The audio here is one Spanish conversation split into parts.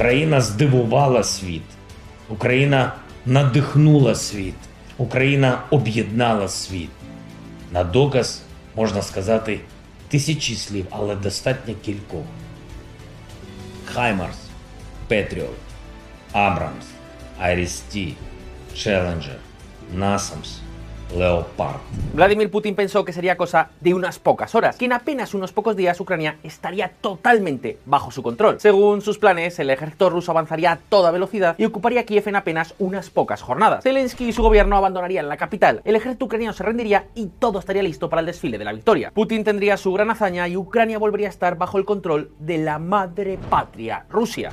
Україна здивувала світ, Україна надихнула світ, Україна об'єднала світ. На доказ можна сказати тисячі слів, але достатньо кількох. Хаймарс, Петріот, Абрамс, Айрісті, Челленджер, Насамс, Leopard. Vladimir Putin pensó que sería cosa de unas pocas horas, que en apenas unos pocos días Ucrania estaría totalmente bajo su control. Según sus planes, el ejército ruso avanzaría a toda velocidad y ocuparía Kiev en apenas unas pocas jornadas. Zelensky y su gobierno abandonarían la capital, el ejército ucraniano se rendiría y todo estaría listo para el desfile de la victoria. Putin tendría su gran hazaña y Ucrania volvería a estar bajo el control de la madre patria, Rusia.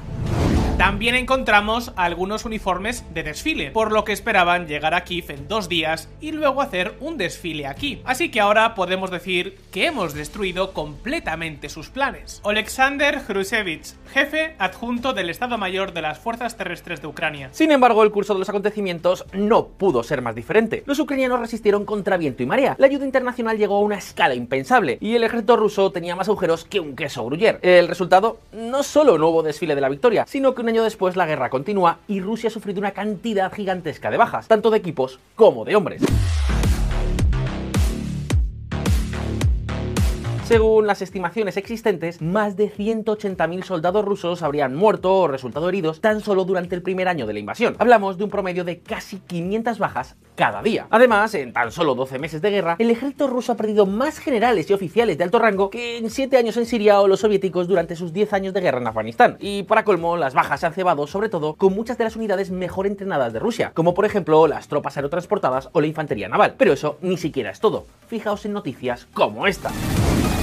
También encontramos algunos uniformes de desfile, por lo que esperaban llegar a Kiev en dos días y luego hacer un desfile aquí. Así que ahora podemos decir que hemos destruido completamente sus planes. Alexander Hrusevich, jefe adjunto del Estado Mayor de las Fuerzas Terrestres de Ucrania. Sin embargo, el curso de los acontecimientos no pudo ser más diferente. Los ucranianos resistieron contra viento y marea. La ayuda internacional llegó a una escala impensable y el ejército ruso tenía más agujeros que un queso gruyer. El resultado, no solo no hubo desfile de la victoria, sino que año después la guerra continúa y Rusia ha sufrido una cantidad gigantesca de bajas, tanto de equipos como de hombres. Según las estimaciones existentes, más de 180.000 soldados rusos habrían muerto o resultado heridos tan solo durante el primer año de la invasión. Hablamos de un promedio de casi 500 bajas cada día. Además, en tan solo 12 meses de guerra, el ejército ruso ha perdido más generales y oficiales de alto rango que en 7 años en Siria o los soviéticos durante sus 10 años de guerra en Afganistán. Y para colmo, las bajas se han cebado sobre todo con muchas de las unidades mejor entrenadas de Rusia, como por ejemplo las tropas aerotransportadas o la infantería naval. Pero eso ni siquiera es todo. Fijaos en noticias como esta.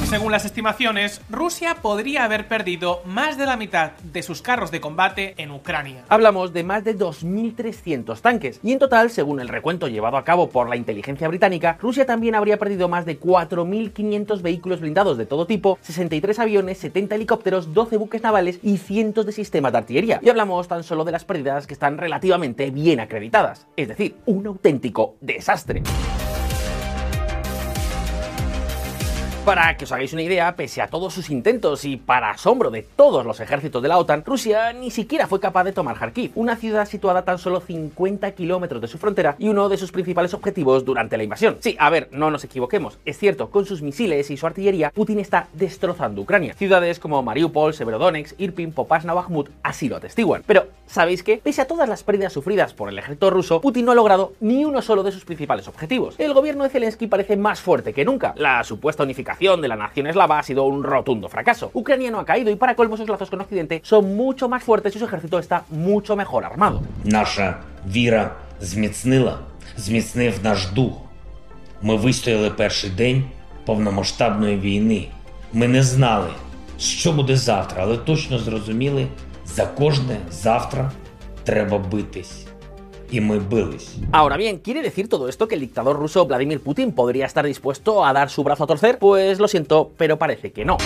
Según las estimaciones, Rusia podría haber perdido más de la mitad de sus carros de combate en Ucrania. Hablamos de más de 2.300 tanques, y en total, según el recuento llevado a cabo por la inteligencia británica, Rusia también habría perdido más de 4.500 vehículos blindados de todo tipo, 63 aviones, 70 helicópteros, 12 buques navales y cientos de sistemas de artillería. Y hablamos tan solo de las pérdidas que están relativamente bien acreditadas, es decir, un auténtico desastre. Para que os hagáis una idea, pese a todos sus intentos y para asombro de todos los ejércitos de la OTAN, Rusia ni siquiera fue capaz de tomar Kharkiv, una ciudad situada tan solo 50 kilómetros de su frontera y uno de sus principales objetivos durante la invasión. Sí, a ver, no nos equivoquemos, es cierto, con sus misiles y su artillería, Putin está destrozando Ucrania. Ciudades como Mariupol, Severodonetsk, Irpin, Popasna Bakhmut así lo atestiguan. Pero, ¿sabéis qué? Pese a todas las pérdidas sufridas por el ejército ruso, Putin no ha logrado ni uno solo de sus principales objetivos. El gobierno de Zelensky parece más fuerte que nunca. La supuesta unificación de la nación eslava ha sido un rotundo fracaso. Ucrania no ha caído y para colmo sus lazos con Occidente son mucho más fuertes y su ejército está mucho mejor armado. Наша віра зміцнила, зміцнив наш дух. Ми вистояли перший день повномасштабної війни. Ми не знали, що буде завтра, але точно зрозуміли, за кожне завтра треба битись. y muy bullish. Ahora bien, ¿quiere decir todo esto que el dictador ruso Vladimir Putin podría estar dispuesto a dar su brazo a torcer? Pues lo siento, pero parece que no.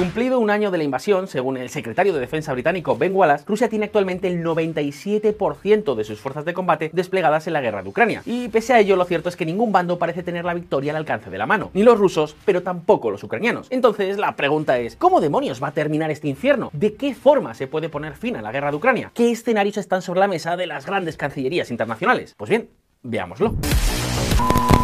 Cumplido un año de la invasión, según el secretario de Defensa británico Ben Wallace, Rusia tiene actualmente el 97% de sus fuerzas de combate desplegadas en la guerra de Ucrania. Y pese a ello, lo cierto es que ningún bando parece tener la victoria al alcance de la mano. Ni los rusos, pero tampoco los ucranianos. Entonces, la pregunta es, ¿cómo demonios va a terminar este infierno? ¿De qué forma se puede poner fin a la guerra de Ucrania? ¿Qué escenarios están sobre la mesa de las grandes cancillerías internacionales? Pues bien, veámoslo.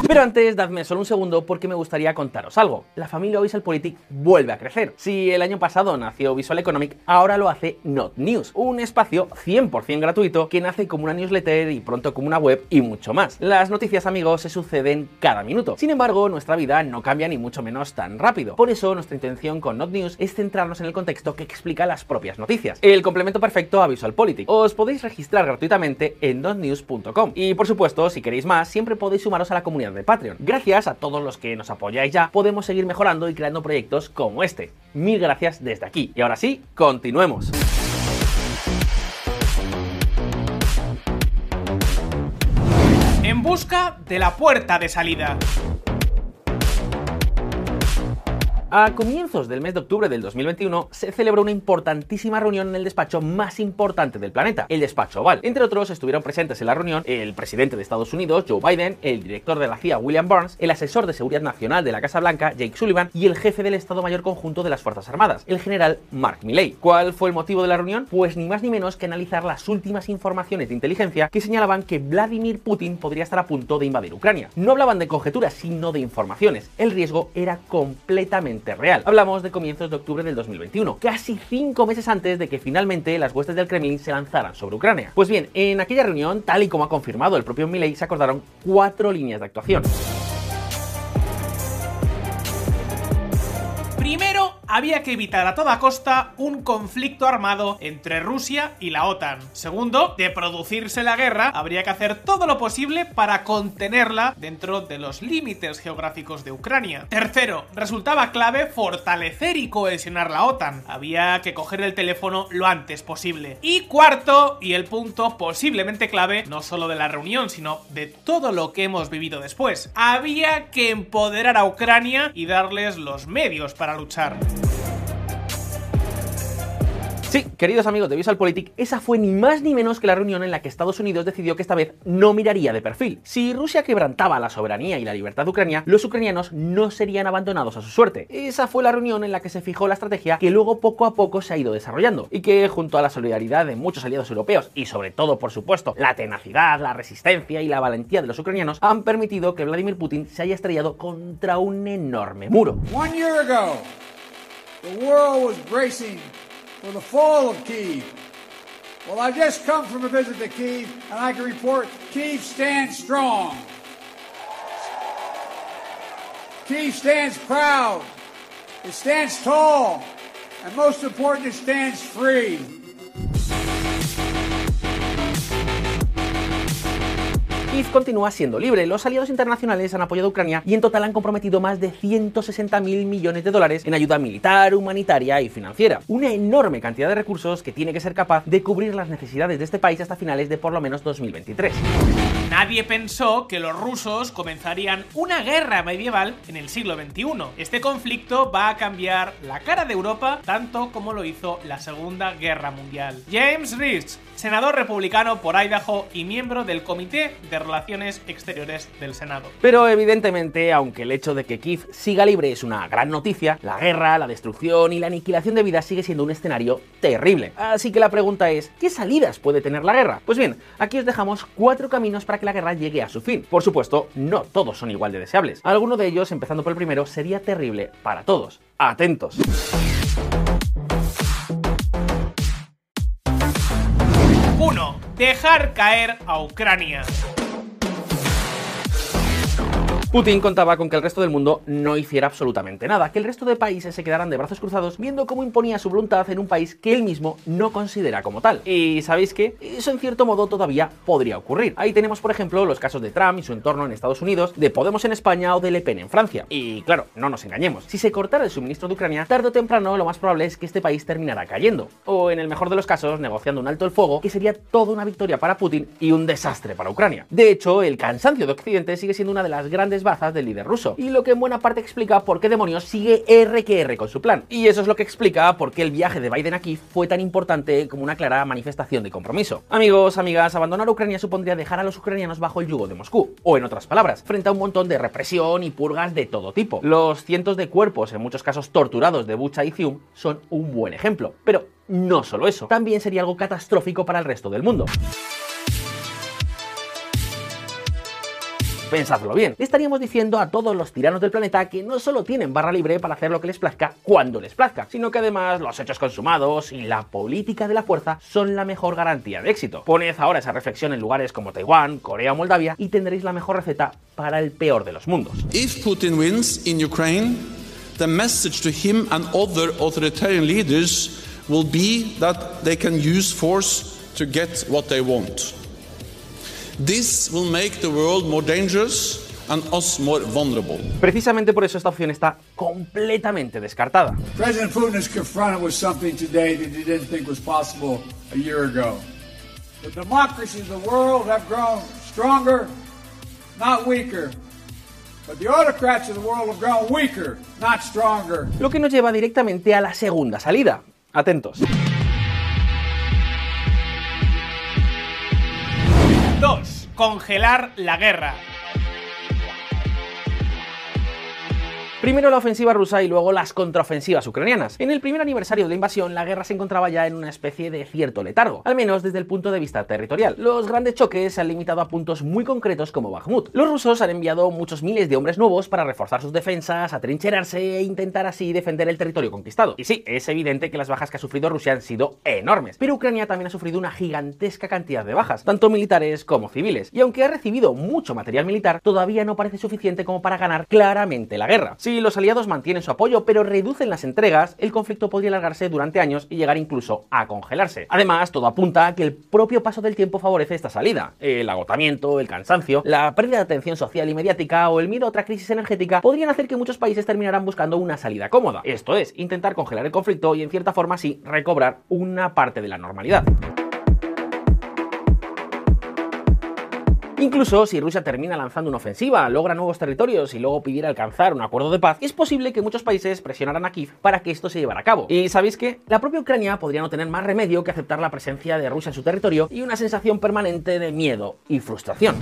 Pero antes, dadme solo un segundo porque me gustaría contaros algo. La familia Politic vuelve a crecer. Si el año pasado nació Visual Economic, ahora lo hace Not News, un espacio 100% gratuito que nace como una newsletter y pronto como una web y mucho más. Las noticias, amigos, se suceden cada minuto. Sin embargo, nuestra vida no cambia ni mucho menos tan rápido. Por eso, nuestra intención con Not News es centrarnos en el contexto que explica las propias noticias. El complemento perfecto a Visual Politic. Os podéis registrar gratuitamente en notnews.com. Y por supuesto, si queréis más, siempre podéis sumaros a la comunidad de Patreon. Gracias a todos los que nos apoyáis ya, podemos seguir mejorando y creando proyectos como este. Mil gracias desde aquí. Y ahora sí, continuemos. En busca de la puerta de salida. A comienzos del mes de octubre del 2021 se celebró una importantísima reunión en el despacho más importante del planeta, el despacho Oval. Entre otros estuvieron presentes en la reunión el presidente de Estados Unidos, Joe Biden, el director de la CIA, William Burns, el asesor de seguridad nacional de la Casa Blanca, Jake Sullivan, y el jefe del Estado Mayor Conjunto de las Fuerzas Armadas, el general Mark Milley. ¿Cuál fue el motivo de la reunión? Pues ni más ni menos que analizar las últimas informaciones de inteligencia que señalaban que Vladimir Putin podría estar a punto de invadir Ucrania. No hablaban de conjeturas, sino de informaciones. El riesgo era completamente real. Hablamos de comienzos de octubre del 2021, casi cinco meses antes de que finalmente las huestes del Kremlin se lanzaran sobre Ucrania. Pues bien, en aquella reunión, tal y como ha confirmado el propio Milley, se acordaron cuatro líneas de actuación. Había que evitar a toda costa un conflicto armado entre Rusia y la OTAN. Segundo, de producirse la guerra, habría que hacer todo lo posible para contenerla dentro de los límites geográficos de Ucrania. Tercero, resultaba clave fortalecer y cohesionar la OTAN. Había que coger el teléfono lo antes posible. Y cuarto, y el punto posiblemente clave, no solo de la reunión, sino de todo lo que hemos vivido después, había que empoderar a Ucrania y darles los medios para luchar. Sí, queridos amigos de VisualPolitik, esa fue ni más ni menos que la reunión en la que Estados Unidos decidió que esta vez no miraría de perfil. Si Rusia quebrantaba la soberanía y la libertad de Ucrania, los ucranianos no serían abandonados a su suerte. Esa fue la reunión en la que se fijó la estrategia que luego poco a poco se ha ido desarrollando y que junto a la solidaridad de muchos aliados europeos y sobre todo, por supuesto, la tenacidad, la resistencia y la valentía de los ucranianos han permitido que Vladimir Putin se haya estrellado contra un enorme muro. One year ago, the world was bracing for the fall of Kiev. Well, I've just come from a visit to Kiev, and I can report Kiev stands strong. Kiev stands proud. It stands tall. And most important, it stands free. Kiev continúa siendo libre. Los aliados internacionales han apoyado a Ucrania y en total han comprometido más de 160 mil millones de dólares en ayuda militar, humanitaria y financiera. Una enorme cantidad de recursos que tiene que ser capaz de cubrir las necesidades de este país hasta finales de por lo menos 2023. Nadie pensó que los rusos comenzarían una guerra medieval en el siglo XXI. Este conflicto va a cambiar la cara de Europa tanto como lo hizo la Segunda Guerra Mundial. James Rich, senador republicano por Idaho y miembro del Comité de Relaciones Exteriores del Senado. Pero evidentemente, aunque el hecho de que Kiev siga libre es una gran noticia, la guerra, la destrucción y la aniquilación de vidas sigue siendo un escenario terrible. Así que la pregunta es, ¿qué salidas puede tener la guerra? Pues bien, aquí os dejamos cuatro caminos para que la guerra llegue a su fin. Por supuesto, no todos son igual de deseables. Alguno de ellos, empezando por el primero, sería terrible para todos. Atentos. 1. Dejar caer a Ucrania. Putin contaba con que el resto del mundo no hiciera absolutamente nada, que el resto de países se quedaran de brazos cruzados viendo cómo imponía su voluntad en un país que él mismo no considera como tal. Y ¿sabéis qué? Eso en cierto modo todavía podría ocurrir. Ahí tenemos, por ejemplo, los casos de Trump y su entorno en Estados Unidos, de Podemos en España o de Le Pen en Francia. Y claro, no nos engañemos, si se cortara el suministro de Ucrania, tarde o temprano lo más probable es que este país terminara cayendo. O en el mejor de los casos, negociando un alto el fuego, que sería toda una victoria para Putin y un desastre para Ucrania. De hecho, el cansancio de Occidente sigue siendo una de las grandes bazas del líder ruso, y lo que en buena parte explica por qué demonios sigue R que R con su plan. Y eso es lo que explica por qué el viaje de Biden aquí fue tan importante como una clara manifestación de compromiso. Amigos, amigas, abandonar Ucrania supondría dejar a los ucranianos bajo el yugo de Moscú, o en otras palabras, frente a un montón de represión y purgas de todo tipo. Los cientos de cuerpos, en muchos casos torturados de Bucha y Zium, son un buen ejemplo. Pero no solo eso, también sería algo catastrófico para el resto del mundo. Pensadlo bien. Le estaríamos diciendo a todos los tiranos del planeta que no solo tienen barra libre para hacer lo que les plazca cuando les plazca, sino que además los hechos consumados y la política de la fuerza son la mejor garantía de éxito. Poned ahora esa reflexión en lugares como Taiwán, Corea o Moldavia y tendréis la mejor receta para el peor de los mundos. If Putin wins in Ukraine, the message to him and other authoritarian leaders will be that they can use force to get what they want. This will make the world more dangerous and us more vulnerable. Precisamente por eso esta opción está completamente descartada. President Putin is confronted with something today that he didn't think was possible a year ago. The democracies of the world have grown stronger, not weaker. But the autocrats of the world have grown weaker, not stronger. Lo que nos lleva directamente a la segunda salida. Atentos. 2. Congelar la guerra. Primero la ofensiva rusa y luego las contraofensivas ucranianas. En el primer aniversario de la invasión, la guerra se encontraba ya en una especie de cierto letargo, al menos desde el punto de vista territorial. Los grandes choques se han limitado a puntos muy concretos como Bakhmut. Los rusos han enviado muchos miles de hombres nuevos para reforzar sus defensas, atrincherarse e intentar así defender el territorio conquistado. Y sí, es evidente que las bajas que ha sufrido Rusia han sido enormes, pero Ucrania también ha sufrido una gigantesca cantidad de bajas, tanto militares como civiles. Y aunque ha recibido mucho material militar, todavía no parece suficiente como para ganar claramente la guerra. Si los aliados mantienen su apoyo pero reducen las entregas, el conflicto podría alargarse durante años y llegar incluso a congelarse. Además, todo apunta a que el propio paso del tiempo favorece esta salida. El agotamiento, el cansancio, la pérdida de atención social y mediática o el miedo a otra crisis energética podrían hacer que muchos países terminaran buscando una salida cómoda. Esto es, intentar congelar el conflicto y en cierta forma así recobrar una parte de la normalidad. Incluso si Rusia termina lanzando una ofensiva, logra nuevos territorios y luego pidiera alcanzar un acuerdo de paz, es posible que muchos países presionaran a Kiev para que esto se llevara a cabo. Y sabéis que la propia Ucrania podría no tener más remedio que aceptar la presencia de Rusia en su territorio y una sensación permanente de miedo y frustración.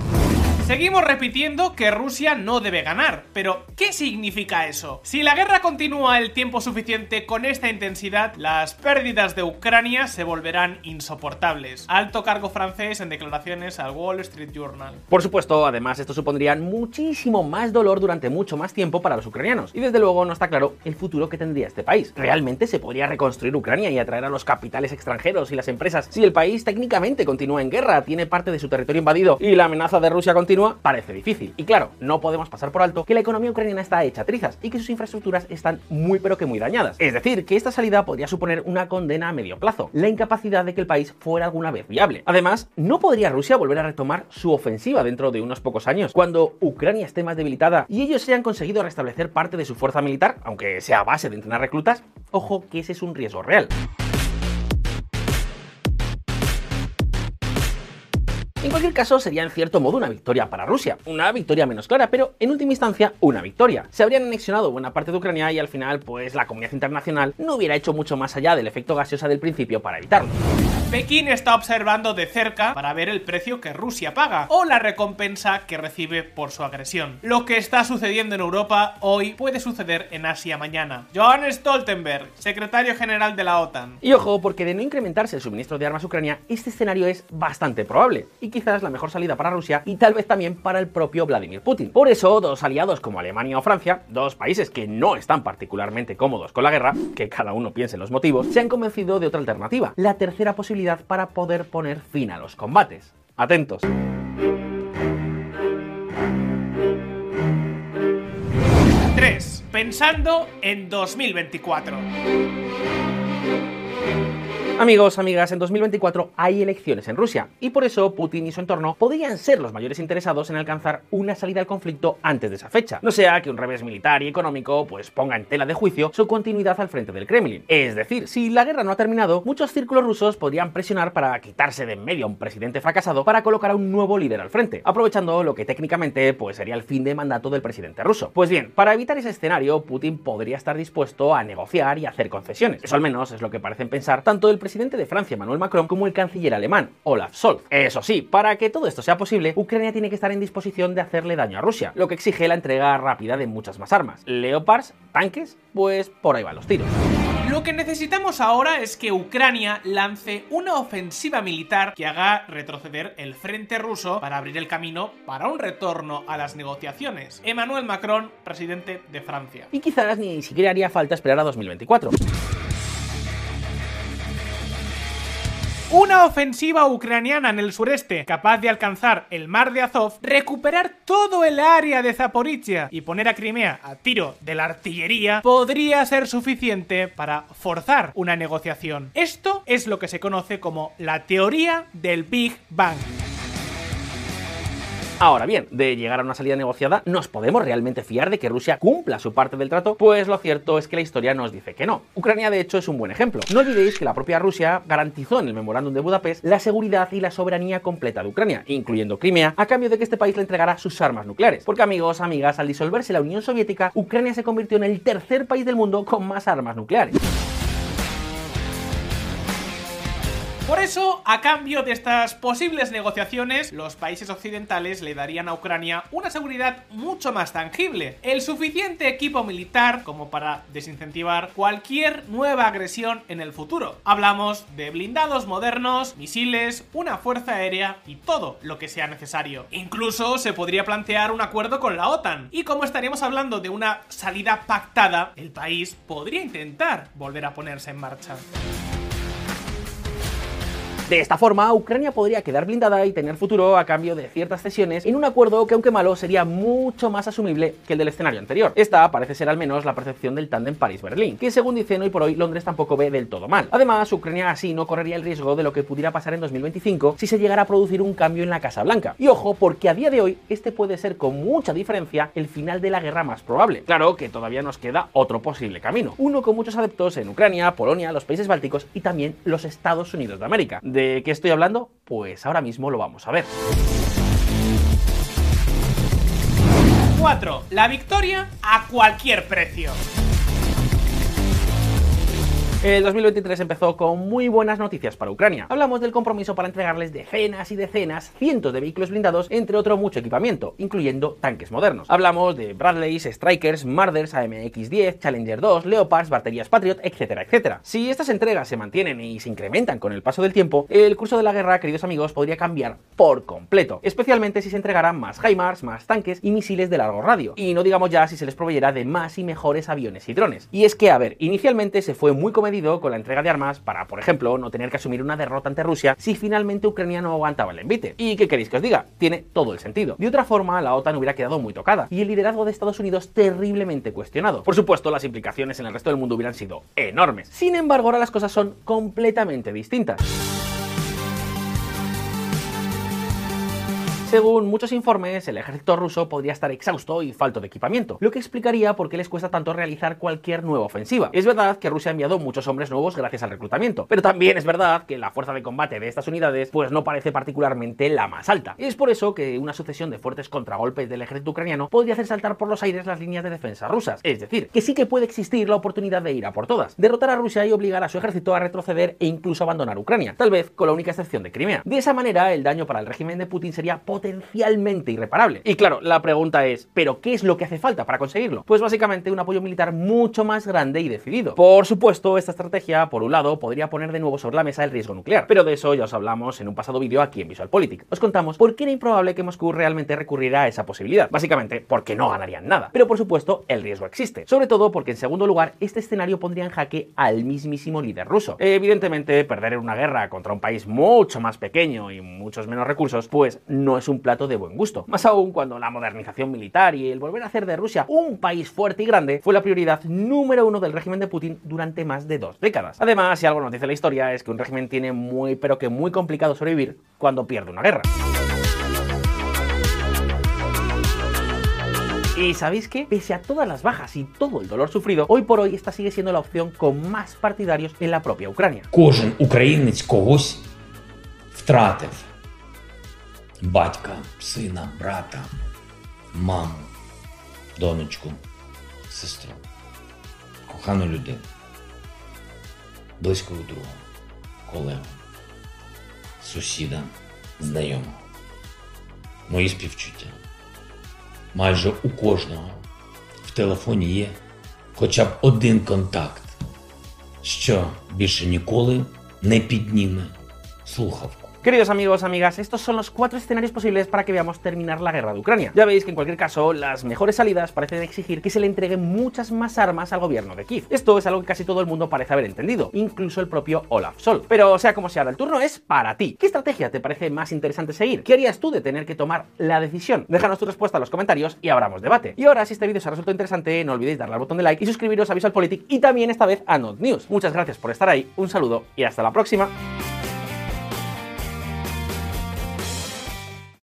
Seguimos repitiendo que Rusia no debe ganar, pero ¿qué significa eso? Si la guerra continúa el tiempo suficiente con esta intensidad, las pérdidas de Ucrania se volverán insoportables. Alto cargo francés en declaraciones al Wall Street Journal. Por supuesto, además esto supondría muchísimo más dolor durante mucho más tiempo para los ucranianos. Y desde luego no está claro el futuro que tendría este país. ¿Realmente se podría reconstruir Ucrania y atraer a los capitales extranjeros y las empresas si el país técnicamente continúa en guerra, tiene parte de su territorio invadido y la amenaza de Rusia continúa? Parece difícil. Y claro, no podemos pasar por alto que la economía ucraniana está hecha trizas y que sus infraestructuras están muy pero que muy dañadas. Es decir, que esta salida podría suponer una condena a medio plazo, la incapacidad de que el país fuera alguna vez viable. Además, ¿no podría Rusia volver a retomar su ofensiva dentro de unos pocos años, cuando Ucrania esté más debilitada y ellos hayan conseguido restablecer parte de su fuerza militar, aunque sea a base de entrenar reclutas? Ojo que ese es un riesgo real. En cualquier caso, sería en cierto modo una victoria para Rusia. Una victoria menos clara, pero en última instancia, una victoria. Se habrían anexionado buena parte de Ucrania y al final, pues la comunidad internacional no hubiera hecho mucho más allá del efecto gaseosa del principio para evitarlo. Pekín está observando de cerca para ver el precio que Rusia paga o la recompensa que recibe por su agresión. Lo que está sucediendo en Europa hoy puede suceder en Asia mañana. John Stoltenberg, secretario general de la OTAN. Y ojo, porque de no incrementarse el suministro de armas a Ucrania, este escenario es bastante probable y quizás la mejor salida para Rusia y tal vez también para el propio Vladimir Putin. Por eso, dos aliados como Alemania o Francia, dos países que no están particularmente cómodos con la guerra, que cada uno piense los motivos, se han convencido de otra alternativa, la tercera posibilidad para poder poner fin a los combates. Atentos. Pensando en 2024. Amigos, amigas, en 2024 hay elecciones en Rusia y por eso Putin y su entorno podrían ser los mayores interesados en alcanzar una salida al conflicto antes de esa fecha. No sea que un revés militar y económico pues ponga en tela de juicio su continuidad al frente del Kremlin. Es decir, si la guerra no ha terminado, muchos círculos rusos podrían presionar para quitarse de en medio a un presidente fracasado para colocar a un nuevo líder al frente, aprovechando lo que técnicamente pues sería el fin de mandato del presidente ruso. Pues bien, para evitar ese escenario, Putin podría estar dispuesto a negociar y hacer concesiones. Eso al menos es lo que parecen pensar tanto el presidente de Francia, Emmanuel Macron, como el canciller alemán, Olaf Scholz. Eso sí, para que todo esto sea posible, Ucrania tiene que estar en disposición de hacerle daño a Rusia, lo que exige la entrega rápida de muchas más armas. Leopards, tanques, pues por ahí van los tiros. Lo que necesitamos ahora es que Ucrania lance una ofensiva militar que haga retroceder el frente ruso para abrir el camino para un retorno a las negociaciones. Emmanuel Macron, presidente de Francia. Y quizás ni siquiera haría falta esperar a 2024. Una ofensiva ucraniana en el sureste, capaz de alcanzar el mar de Azov, recuperar todo el área de Zaporizhia y poner a Crimea a tiro de la artillería, podría ser suficiente para forzar una negociación. Esto es lo que se conoce como la teoría del Big Bang. Ahora bien, de llegar a una salida negociada, ¿nos podemos realmente fiar de que Rusia cumpla su parte del trato? Pues lo cierto es que la historia nos dice que no. Ucrania, de hecho, es un buen ejemplo. No olvidéis que la propia Rusia garantizó en el memorándum de Budapest la seguridad y la soberanía completa de Ucrania, incluyendo Crimea, a cambio de que este país le entregara sus armas nucleares. Porque amigos, amigas, al disolverse la Unión Soviética, Ucrania se convirtió en el tercer país del mundo con más armas nucleares. Por eso, a cambio de estas posibles negociaciones, los países occidentales le darían a Ucrania una seguridad mucho más tangible, el suficiente equipo militar como para desincentivar cualquier nueva agresión en el futuro. Hablamos de blindados modernos, misiles, una fuerza aérea y todo lo que sea necesario. Incluso se podría plantear un acuerdo con la OTAN, y como estaríamos hablando de una salida pactada, el país podría intentar volver a ponerse en marcha. De esta forma, Ucrania podría quedar blindada y tener futuro a cambio de ciertas cesiones en un acuerdo que, aunque malo, sería mucho más asumible que el del escenario anterior. Esta parece ser al menos la percepción del tándem París-Berlín, que según dicen hoy por hoy Londres tampoco ve del todo mal. Además, Ucrania así no correría el riesgo de lo que pudiera pasar en 2025 si se llegara a producir un cambio en la Casa Blanca. Y ojo, porque a día de hoy este puede ser con mucha diferencia el final de la guerra más probable. Claro que todavía nos queda otro posible camino, uno con muchos adeptos en Ucrania, Polonia, los países bálticos y también los Estados Unidos de América. ¿De qué estoy hablando? Pues ahora mismo lo vamos a ver. 4. La victoria a cualquier precio. El 2023 empezó con muy buenas noticias para Ucrania. Hablamos del compromiso para entregarles decenas y decenas, cientos de vehículos blindados, entre otro mucho equipamiento, incluyendo tanques modernos. Hablamos de Bradleys, Strikers, Marders, AMX-10, Challenger 2, Leopards, baterías Patriot, etcétera, etcétera. Si estas entregas se mantienen y se incrementan con el paso del tiempo, el curso de la guerra, queridos amigos, podría cambiar por completo, especialmente si se entregaran más HIMARS, más tanques y misiles de largo radio. Y no digamos ya si se les proveyera de más y mejores aviones y drones. Y es que, a ver, inicialmente se fue muy comedido con la entrega de armas para, por ejemplo, no tener que asumir una derrota ante Rusia si finalmente Ucrania no aguantaba el envite. ¿Y qué queréis que os diga? Tiene todo el sentido. De otra forma, la OTAN hubiera quedado muy tocada y el liderazgo de Estados Unidos terriblemente cuestionado. Por supuesto, las implicaciones en el resto del mundo hubieran sido enormes. Sin embargo, ahora las cosas son completamente distintas. Según muchos informes, el ejército ruso podría estar exhausto y falto de equipamiento, lo que explicaría por qué les cuesta tanto realizar cualquier nueva ofensiva. Es verdad que Rusia ha enviado muchos hombres nuevos gracias al reclutamiento, pero también es verdad que la fuerza de combate de estas unidades pues no parece particularmente la más alta. Es por eso que una sucesión de fuertes contragolpes del ejército ucraniano podría hacer saltar por los aires las líneas de defensa rusas. Es decir, que sí que puede existir la oportunidad de ir a por todas, derrotar a Rusia y obligar a su ejército a retroceder e incluso abandonar Ucrania, tal vez con la única excepción de Crimea. De esa manera, el daño para el régimen de Putin sería potencialmente irreparable. Y claro, la pregunta es, ¿pero qué es lo que hace falta para conseguirlo? Pues básicamente un apoyo militar mucho más grande y decidido. Por supuesto, esta estrategia, por un lado, podría poner de nuevo sobre la mesa el riesgo nuclear, pero de eso ya os hablamos en un pasado vídeo aquí en VisualPolitik. Os contamos por qué era improbable que Moscú realmente recurriera a esa posibilidad. Básicamente, porque no ganarían nada. Pero por supuesto, el riesgo existe. Sobre todo porque en segundo lugar, este escenario pondría en jaque al mismísimo líder ruso. Evidentemente, perder en una guerra contra un país mucho más pequeño y muchos menos recursos, pues no es un plato de buen gusto. Más aún cuando la modernización militar y el volver a hacer de Rusia un país fuerte y grande fue la prioridad número uno del régimen de Putin durante más de dos décadas. Además, si algo nos dice la historia es que un régimen tiene muy pero que muy complicado sobrevivir cuando pierde una guerra. Y sabéis que, pese a todas las bajas y todo el dolor sufrido, hoy por hoy esta sigue siendo la opción con más partidarios en la propia Ucrania. Батька, сина, брата, маму, донечку, сестру, кохану людину, близького друга, колегу, сусіда, знайомого. Мої співчуття. Майже у кожного в телефоні є хоча б один контакт, що більше ніколи не підніме слухавку. Queridos amigos, amigas, estos son los cuatro escenarios posibles para que veamos terminar la guerra de Ucrania. Ya veis que en cualquier caso, las mejores salidas parecen exigir que se le entreguen muchas más armas al gobierno de Kiev. Esto es algo que casi todo el mundo parece haber entendido, incluso el propio Olaf Sol. Pero sea como sea, el turno es para ti. ¿Qué estrategia te parece más interesante seguir? ¿Qué harías tú de tener que tomar la decisión? Déjanos tu respuesta en los comentarios y abramos debate. Y ahora, si este vídeo os ha resultado interesante, no olvidéis darle al botón de like y suscribiros a VisualPolitik y también esta vez a Not News. Muchas gracias por estar ahí, un saludo y hasta la próxima.